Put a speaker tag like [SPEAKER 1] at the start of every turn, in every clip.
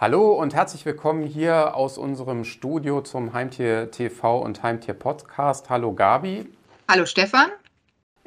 [SPEAKER 1] Hallo und herzlich willkommen hier aus unserem Studio zum Heimtier TV und Heimtier Podcast. Hallo Gabi.
[SPEAKER 2] Hallo Stefan.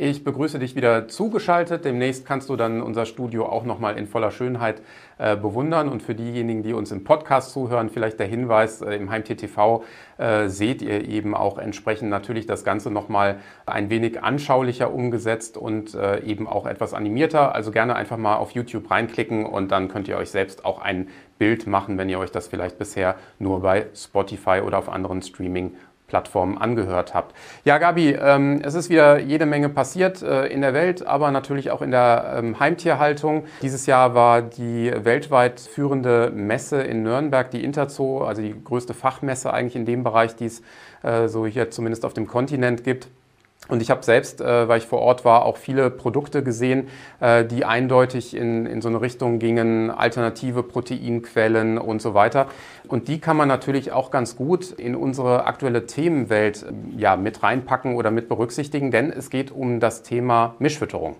[SPEAKER 1] Ich begrüße dich wieder zugeschaltet. Demnächst kannst du dann unser Studio auch nochmal in voller Schönheit äh, bewundern. Und für diejenigen, die uns im Podcast zuhören, vielleicht der Hinweis, äh, im Heimtier TV äh, seht ihr eben auch entsprechend natürlich das Ganze nochmal ein wenig anschaulicher umgesetzt und äh, eben auch etwas animierter. Also gerne einfach mal auf YouTube reinklicken und dann könnt ihr euch selbst auch ein Bild machen, wenn ihr euch das vielleicht bisher nur bei Spotify oder auf anderen Streaming Plattformen angehört habt. Ja, Gabi, ähm, es ist wieder jede Menge passiert äh, in der Welt, aber natürlich auch in der ähm, Heimtierhaltung. Dieses Jahr war die weltweit führende Messe in Nürnberg, die Interzoo, also die größte Fachmesse eigentlich in dem Bereich, die es äh, so hier zumindest auf dem Kontinent gibt. Und ich habe selbst, äh, weil ich vor Ort war, auch viele Produkte gesehen, äh, die eindeutig in, in so eine Richtung gingen, alternative Proteinquellen und so weiter. Und die kann man natürlich auch ganz gut in unsere aktuelle Themenwelt äh, ja, mit reinpacken oder mit berücksichtigen, denn es geht um das Thema Mischfütterung.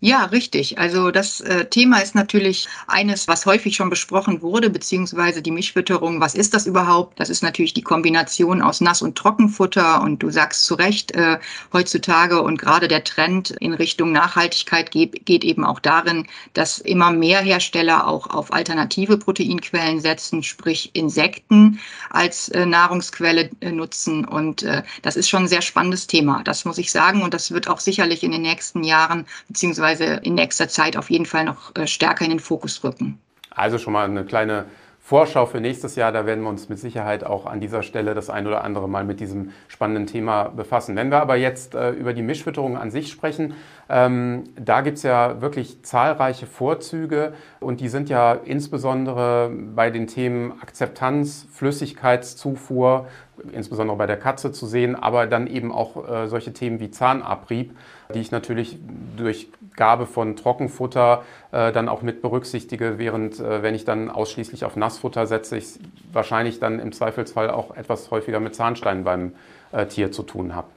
[SPEAKER 2] Ja, richtig. Also das äh, Thema ist natürlich eines, was häufig schon besprochen wurde, beziehungsweise die Mischfütterung. Was ist das überhaupt? Das ist natürlich die Kombination aus Nass- und Trockenfutter. Und du sagst zu Recht, äh, heutzutage und gerade der Trend in Richtung Nachhaltigkeit geht, geht eben auch darin, dass immer mehr Hersteller auch auf alternative Proteinquellen setzen, sprich Insekten als äh, Nahrungsquelle äh, nutzen. Und äh, das ist schon ein sehr spannendes Thema. Das muss ich sagen. Und das wird auch sicherlich in den nächsten Jahren beziehungsweise beziehungsweise in nächster Zeit auf jeden Fall noch äh, stärker in den Fokus rücken.
[SPEAKER 1] Also schon mal eine kleine Vorschau für nächstes Jahr. Da werden wir uns mit Sicherheit auch an dieser Stelle das ein oder andere Mal mit diesem spannenden Thema befassen. Wenn wir aber jetzt äh, über die Mischfütterung an sich sprechen, ähm, da gibt es ja wirklich zahlreiche Vorzüge und die sind ja insbesondere bei den Themen Akzeptanz, Flüssigkeitszufuhr, insbesondere bei der Katze zu sehen, aber dann eben auch äh, solche Themen wie Zahnabrieb, die ich natürlich durch Gabe von Trockenfutter äh, dann auch mit berücksichtige, während äh, wenn ich dann ausschließlich auf Nassfutter setze, ich wahrscheinlich dann im Zweifelsfall auch etwas häufiger mit Zahnsteinen beim äh, Tier zu tun habe.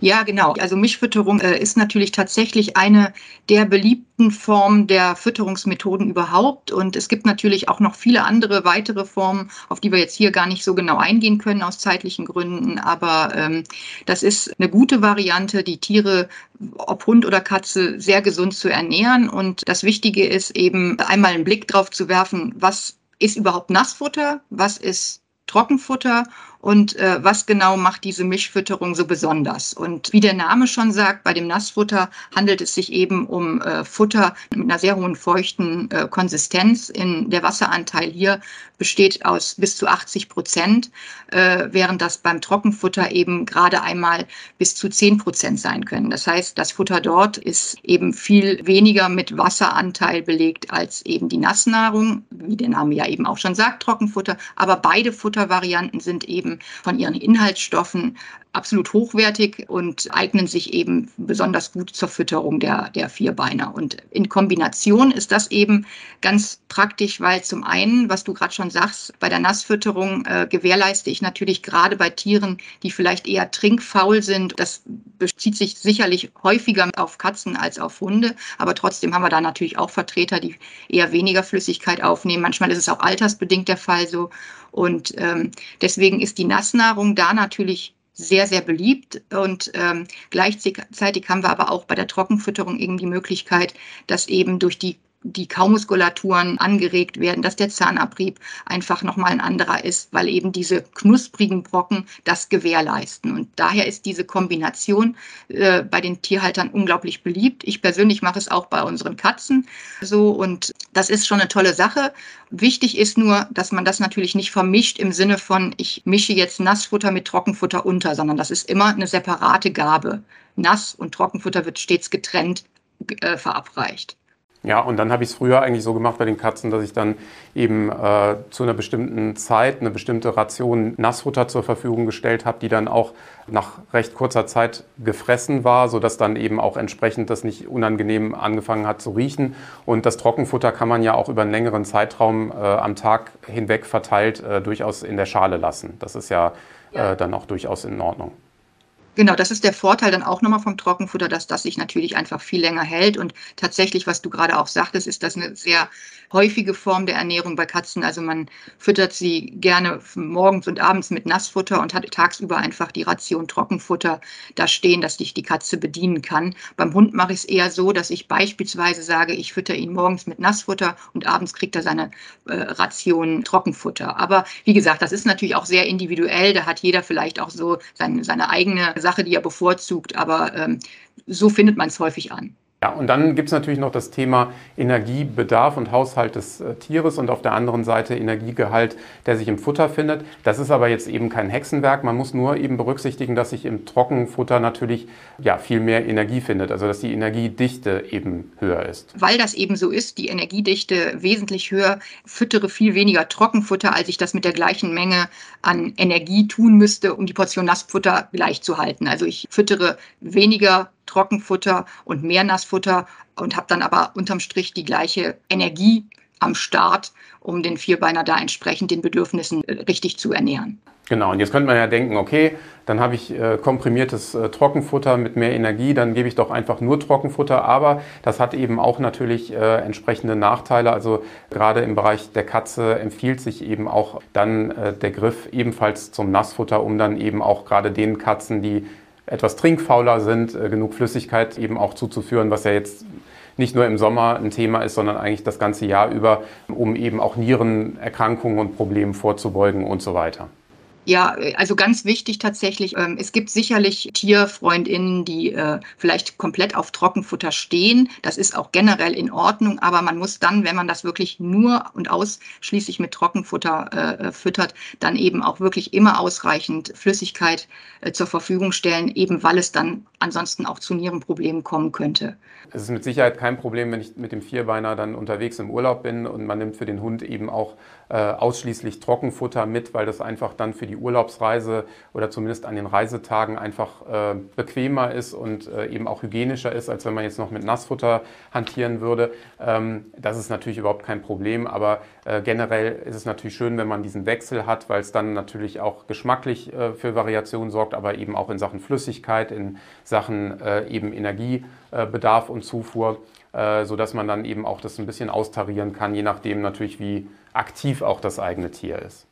[SPEAKER 2] Ja, genau. Also Mischfütterung äh, ist natürlich tatsächlich eine der beliebten Formen der Fütterungsmethoden überhaupt. Und es gibt natürlich auch noch viele andere weitere Formen, auf die wir jetzt hier gar nicht so genau eingehen können aus zeitlichen Gründen. Aber ähm, das ist eine gute Variante, die Tiere, ob Hund oder Katze, sehr gesund zu ernähren. Und das Wichtige ist eben einmal einen Blick drauf zu werfen, was ist überhaupt Nassfutter, was ist Trockenfutter und äh, was genau macht diese Mischfütterung so besonders. Und wie der Name schon sagt, bei dem Nassfutter handelt es sich eben um äh, Futter mit einer sehr hohen feuchten äh, Konsistenz. In der Wasseranteil hier besteht aus bis zu 80 Prozent, äh, während das beim Trockenfutter eben gerade einmal bis zu 10 Prozent sein können. Das heißt, das Futter dort ist eben viel weniger mit Wasseranteil belegt als eben die Nassnahrung, wie der Name ja eben auch schon sagt, Trockenfutter. Aber beide Futtervarianten sind eben von ihren Inhaltsstoffen absolut hochwertig und eignen sich eben besonders gut zur Fütterung der, der Vierbeiner. Und in Kombination ist das eben ganz praktisch, weil zum einen, was du gerade schon sagst, bei der Nassfütterung äh, gewährleiste ich natürlich gerade bei Tieren, die vielleicht eher trinkfaul sind. Das bezieht sich sicherlich häufiger auf Katzen als auf Hunde, aber trotzdem haben wir da natürlich auch Vertreter, die eher weniger Flüssigkeit aufnehmen. Manchmal ist es auch altersbedingt der Fall so. Und ähm, deswegen ist die Nassnahrung da natürlich sehr, sehr beliebt. Und ähm, gleichzeitig haben wir aber auch bei der Trockenfütterung eben die Möglichkeit, dass eben durch die die Kaumuskulaturen angeregt werden, dass der Zahnabrieb einfach nochmal ein anderer ist, weil eben diese knusprigen Brocken das gewährleisten. Und daher ist diese Kombination äh, bei den Tierhaltern unglaublich beliebt. Ich persönlich mache es auch bei unseren Katzen so und das ist schon eine tolle Sache. Wichtig ist nur, dass man das natürlich nicht vermischt im Sinne von, ich mische jetzt Nassfutter mit Trockenfutter unter, sondern das ist immer eine separate Gabe. Nass- und Trockenfutter wird stets getrennt äh, verabreicht.
[SPEAKER 1] Ja, und dann habe ich es früher eigentlich so gemacht bei den Katzen, dass ich dann eben äh, zu einer bestimmten Zeit eine bestimmte Ration Nassfutter zur Verfügung gestellt habe, die dann auch nach recht kurzer Zeit gefressen war, sodass dann eben auch entsprechend das nicht unangenehm angefangen hat zu riechen. Und das Trockenfutter kann man ja auch über einen längeren Zeitraum äh, am Tag hinweg verteilt äh, durchaus in der Schale lassen. Das ist ja, ja. Äh, dann auch durchaus in Ordnung.
[SPEAKER 2] Genau, das ist der Vorteil dann auch nochmal vom Trockenfutter, dass das sich natürlich einfach viel länger hält. Und tatsächlich, was du gerade auch sagtest, ist das eine sehr häufige Form der Ernährung bei Katzen. Also man füttert sie gerne morgens und abends mit Nassfutter und hat tagsüber einfach die Ration Trockenfutter da stehen, dass sich die Katze bedienen kann. Beim Hund mache ich es eher so, dass ich beispielsweise sage, ich fütter ihn morgens mit Nassfutter und abends kriegt er seine äh, Ration Trockenfutter. Aber wie gesagt, das ist natürlich auch sehr individuell. Da hat jeder vielleicht auch so seine, seine eigene Sache, die er bevorzugt, aber ähm, so findet man es häufig an.
[SPEAKER 1] Ja, und dann gibt es natürlich noch das Thema Energiebedarf und Haushalt des äh, Tieres und auf der anderen Seite Energiegehalt, der sich im Futter findet. Das ist aber jetzt eben kein Hexenwerk. Man muss nur eben berücksichtigen, dass sich im Trockenfutter natürlich ja, viel mehr Energie findet, also dass die Energiedichte eben höher ist.
[SPEAKER 2] Weil das eben so ist, die Energiedichte wesentlich höher, füttere viel weniger Trockenfutter, als ich das mit der gleichen Menge an Energie tun müsste, um die Portion Nassfutter gleich zu halten. Also ich füttere weniger Trockenfutter und mehr Nassfutter und habe dann aber unterm Strich die gleiche Energie am Start, um den Vierbeiner da entsprechend den Bedürfnissen äh, richtig zu ernähren.
[SPEAKER 1] Genau, und jetzt könnte man ja denken, okay, dann habe ich äh, komprimiertes äh, Trockenfutter mit mehr Energie, dann gebe ich doch einfach nur Trockenfutter, aber das hat eben auch natürlich äh, entsprechende Nachteile. Also gerade im Bereich der Katze empfiehlt sich eben auch dann äh, der Griff ebenfalls zum Nassfutter, um dann eben auch gerade den Katzen, die etwas trinkfauler sind, äh, genug Flüssigkeit eben auch zuzuführen, was ja jetzt nicht nur im Sommer ein Thema ist, sondern eigentlich das ganze Jahr über, um eben auch Nierenerkrankungen und Problemen vorzubeugen und so weiter.
[SPEAKER 2] Ja, also ganz wichtig tatsächlich. Ähm, es gibt sicherlich Tierfreundinnen, die äh, vielleicht komplett auf Trockenfutter stehen. Das ist auch generell in Ordnung, aber man muss dann, wenn man das wirklich nur und ausschließlich mit Trockenfutter äh, füttert, dann eben auch wirklich immer ausreichend Flüssigkeit äh, zur Verfügung stellen, eben weil es dann ansonsten auch zu Nierenproblemen kommen könnte.
[SPEAKER 1] Es ist mit Sicherheit kein Problem, wenn ich mit dem Vierbeiner dann unterwegs im Urlaub bin und man nimmt für den Hund eben auch ausschließlich Trockenfutter mit, weil das einfach dann für die Urlaubsreise oder zumindest an den Reisetagen einfach äh, bequemer ist und äh, eben auch hygienischer ist, als wenn man jetzt noch mit Nassfutter hantieren würde. Ähm, das ist natürlich überhaupt kein Problem, aber äh, generell ist es natürlich schön, wenn man diesen Wechsel hat, weil es dann natürlich auch geschmacklich äh, für Variationen sorgt, aber eben auch in Sachen Flüssigkeit, in Sachen äh, eben Energiebedarf und Zufuhr sodass man dann eben auch das ein bisschen austarieren kann, je nachdem natürlich, wie aktiv auch das eigene Tier ist.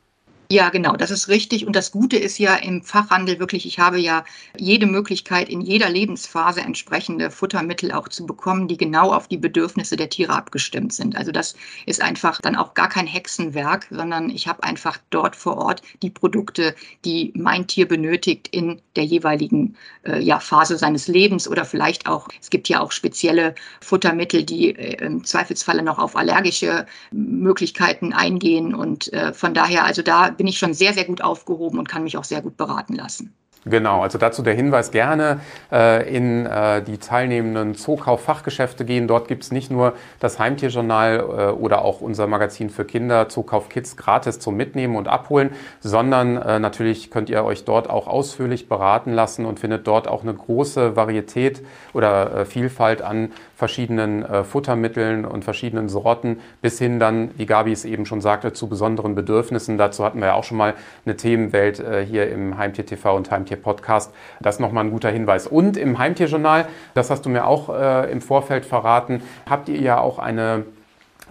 [SPEAKER 2] Ja, genau, das ist richtig. Und das Gute ist ja im Fachhandel wirklich, ich habe ja jede Möglichkeit, in jeder Lebensphase entsprechende Futtermittel auch zu bekommen, die genau auf die Bedürfnisse der Tiere abgestimmt sind. Also das ist einfach dann auch gar kein Hexenwerk, sondern ich habe einfach dort vor Ort die Produkte, die mein Tier benötigt in der jeweiligen äh, ja, Phase seines Lebens oder vielleicht auch, es gibt ja auch spezielle Futtermittel, die äh, im Zweifelsfalle noch auf allergische Möglichkeiten eingehen. Und äh, von daher, also da bin ich schon sehr, sehr gut aufgehoben und kann mich auch sehr gut beraten lassen.
[SPEAKER 1] Genau, also dazu der Hinweis gerne äh, in äh, die teilnehmenden Zookauf-Fachgeschäfte gehen. Dort gibt es nicht nur das Heimtierjournal äh, oder auch unser Magazin für Kinder Zookauf Kids gratis zum Mitnehmen und Abholen, sondern äh, natürlich könnt ihr euch dort auch ausführlich beraten lassen und findet dort auch eine große Varietät oder äh, Vielfalt an verschiedenen äh, Futtermitteln und verschiedenen Sorten bis hin dann, wie Gabi es eben schon sagte, zu besonderen Bedürfnissen. Dazu hatten wir ja auch schon mal eine Themenwelt hier im Heimtier TV und Heimtier Heimtier-Podcast. Das ist nochmal ein guter Hinweis. Und im Heimtierjournal, das hast du mir auch äh, im Vorfeld verraten, habt ihr ja auch eine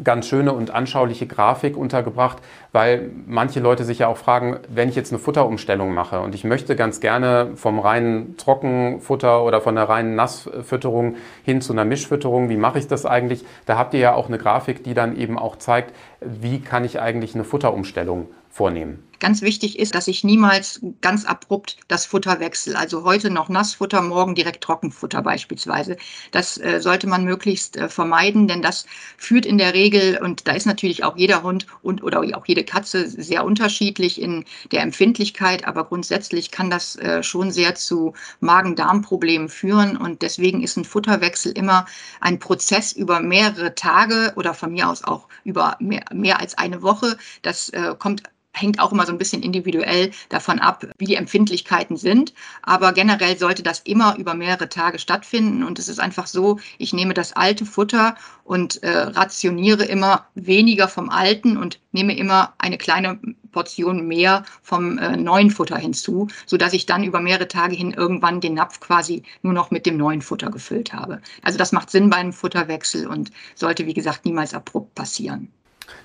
[SPEAKER 1] ganz schöne und anschauliche Grafik untergebracht, weil manche Leute sich ja auch fragen, wenn ich jetzt eine Futterumstellung mache und ich möchte ganz gerne vom reinen Trockenfutter oder von der reinen Nassfütterung hin zu einer Mischfütterung, wie mache ich das eigentlich? Da habt ihr ja auch eine Grafik, die dann eben auch zeigt, wie kann ich eigentlich eine Futterumstellung vornehmen.
[SPEAKER 2] Ganz wichtig ist, dass ich niemals ganz abrupt das Futter wechsle. Also heute noch Nassfutter, morgen direkt Trockenfutter beispielsweise. Das äh, sollte man möglichst äh, vermeiden, denn das führt in der Regel, und da ist natürlich auch jeder Hund und oder auch jede Katze sehr unterschiedlich in der Empfindlichkeit, aber grundsätzlich kann das äh, schon sehr zu Magen-Darm-Problemen führen. Und deswegen ist ein Futterwechsel immer ein Prozess über mehrere Tage oder von mir aus auch über mehr, mehr als eine Woche. Das äh, kommt hängt auch immer so ein bisschen individuell davon ab, wie die Empfindlichkeiten sind. Aber generell sollte das immer über mehrere Tage stattfinden. Und es ist einfach so, ich nehme das alte Futter und äh, rationiere immer weniger vom alten und nehme immer eine kleine Portion mehr vom äh, neuen Futter hinzu, sodass ich dann über mehrere Tage hin irgendwann den Napf quasi nur noch mit dem neuen Futter gefüllt habe. Also das macht Sinn bei einem Futterwechsel und sollte, wie gesagt, niemals abrupt passieren.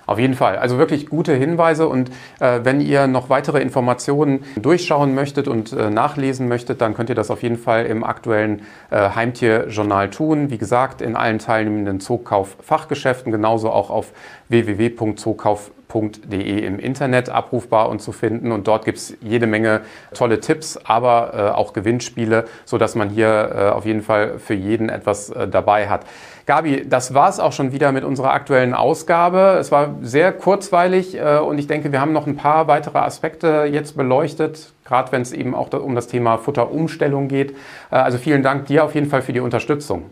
[SPEAKER 1] Auf jeden Fall. Also wirklich gute Hinweise. Und äh, wenn ihr noch weitere Informationen durchschauen möchtet und äh, nachlesen möchtet, dann könnt ihr das auf jeden Fall im aktuellen äh, Heimtierjournal tun. Wie gesagt, in allen teilnehmenden Zookkauf-Fachgeschäften, genauso auch auf www.zookkauf.de im Internet abrufbar und zu finden. Und dort gibt es jede Menge tolle Tipps, aber äh, auch Gewinnspiele, sodass man hier äh, auf jeden Fall für jeden etwas äh, dabei hat. Gabi, das war es auch schon wieder mit unserer aktuellen Ausgabe. Es war sehr kurzweilig äh, und ich denke, wir haben noch ein paar weitere Aspekte jetzt beleuchtet, gerade wenn es eben auch um das Thema Futterumstellung geht. Äh, also vielen Dank dir auf jeden Fall für die Unterstützung.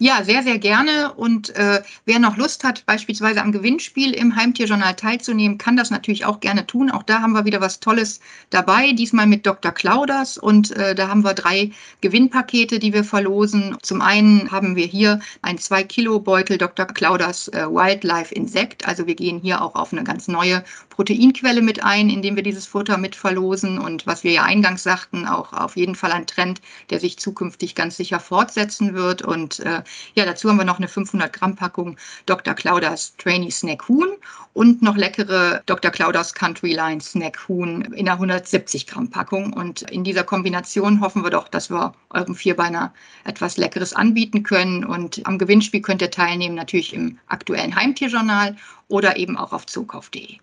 [SPEAKER 2] Ja, sehr, sehr gerne. Und äh, wer noch Lust hat, beispielsweise am Gewinnspiel im Heimtierjournal teilzunehmen, kann das natürlich auch gerne tun. Auch da haben wir wieder was Tolles dabei, diesmal mit Dr. Clauders. Und äh, da haben wir drei Gewinnpakete, die wir verlosen. Zum einen haben wir hier ein 2-Kilo-Beutel Dr. Clauders äh, Wildlife Insekt. Also wir gehen hier auch auf eine ganz neue Proteinquelle mit ein, indem wir dieses Futter mit verlosen. Und was wir ja eingangs sagten, auch auf jeden Fall ein Trend, der sich zukünftig ganz sicher fortsetzen wird. Und äh, ja, dazu haben wir noch eine 500 Gramm Packung Dr. Claudas Trainee Snack Huhn und noch leckere Dr. Claudas Country Line Snack Huhn in einer 170 Gramm Packung. Und in dieser Kombination hoffen wir doch, dass wir eurem Vierbeiner etwas Leckeres anbieten können. Und am Gewinnspiel könnt ihr teilnehmen, natürlich im aktuellen Heimtierjournal oder eben auch auf zukauf.de.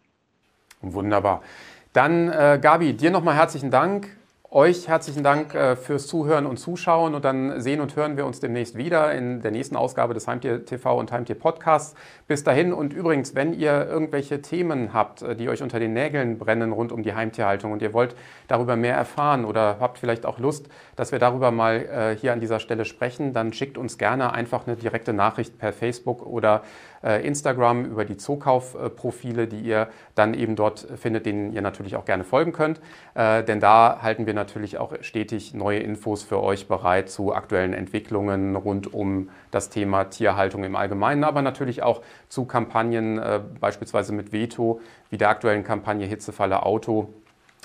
[SPEAKER 1] Wunderbar. Dann, äh, Gabi, dir nochmal herzlichen Dank. Euch herzlichen Dank äh, fürs Zuhören und Zuschauen und dann sehen und hören wir uns demnächst wieder in der nächsten Ausgabe des Heimtier TV und Heimtier Podcasts. Bis dahin und übrigens, wenn ihr irgendwelche Themen habt, äh, die euch unter den Nägeln brennen rund um die Heimtierhaltung und ihr wollt darüber mehr erfahren oder habt vielleicht auch Lust, dass wir darüber mal äh, hier an dieser Stelle sprechen, dann schickt uns gerne einfach eine direkte Nachricht per Facebook oder Instagram über die Zookauf-Profile, die ihr dann eben dort findet, denen ihr natürlich auch gerne folgen könnt. Denn da halten wir natürlich natürlich auch stetig neue Infos für euch bereit zu aktuellen Entwicklungen rund um das Thema Tierhaltung im Allgemeinen, aber natürlich auch zu Kampagnen, äh, beispielsweise mit Veto, wie der aktuellen Kampagne Hitzefalle Auto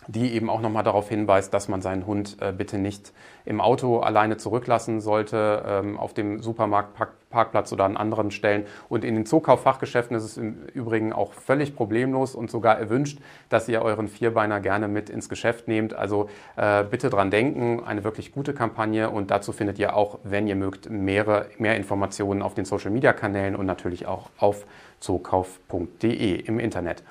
[SPEAKER 1] die eben auch nochmal darauf hinweist, dass man seinen Hund äh, bitte nicht im Auto alleine zurücklassen sollte, ähm, auf dem Supermarktparkplatz oder an anderen Stellen. Und in den Zukauffachgeschäften ist es im Übrigen auch völlig problemlos und sogar erwünscht, dass ihr euren Vierbeiner gerne mit ins Geschäft nehmt. Also äh, bitte dran denken, eine wirklich gute Kampagne und dazu findet ihr auch, wenn ihr mögt, mehrere, mehr Informationen auf den Social-Media-Kanälen und natürlich auch auf zookauf.de im Internet.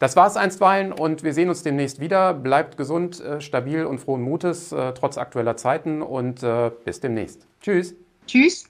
[SPEAKER 1] Das war es einstweilen und wir sehen uns demnächst wieder. Bleibt gesund, äh, stabil und frohen Mutes, äh, trotz aktueller Zeiten und äh, bis demnächst. Tschüss.
[SPEAKER 2] Tschüss.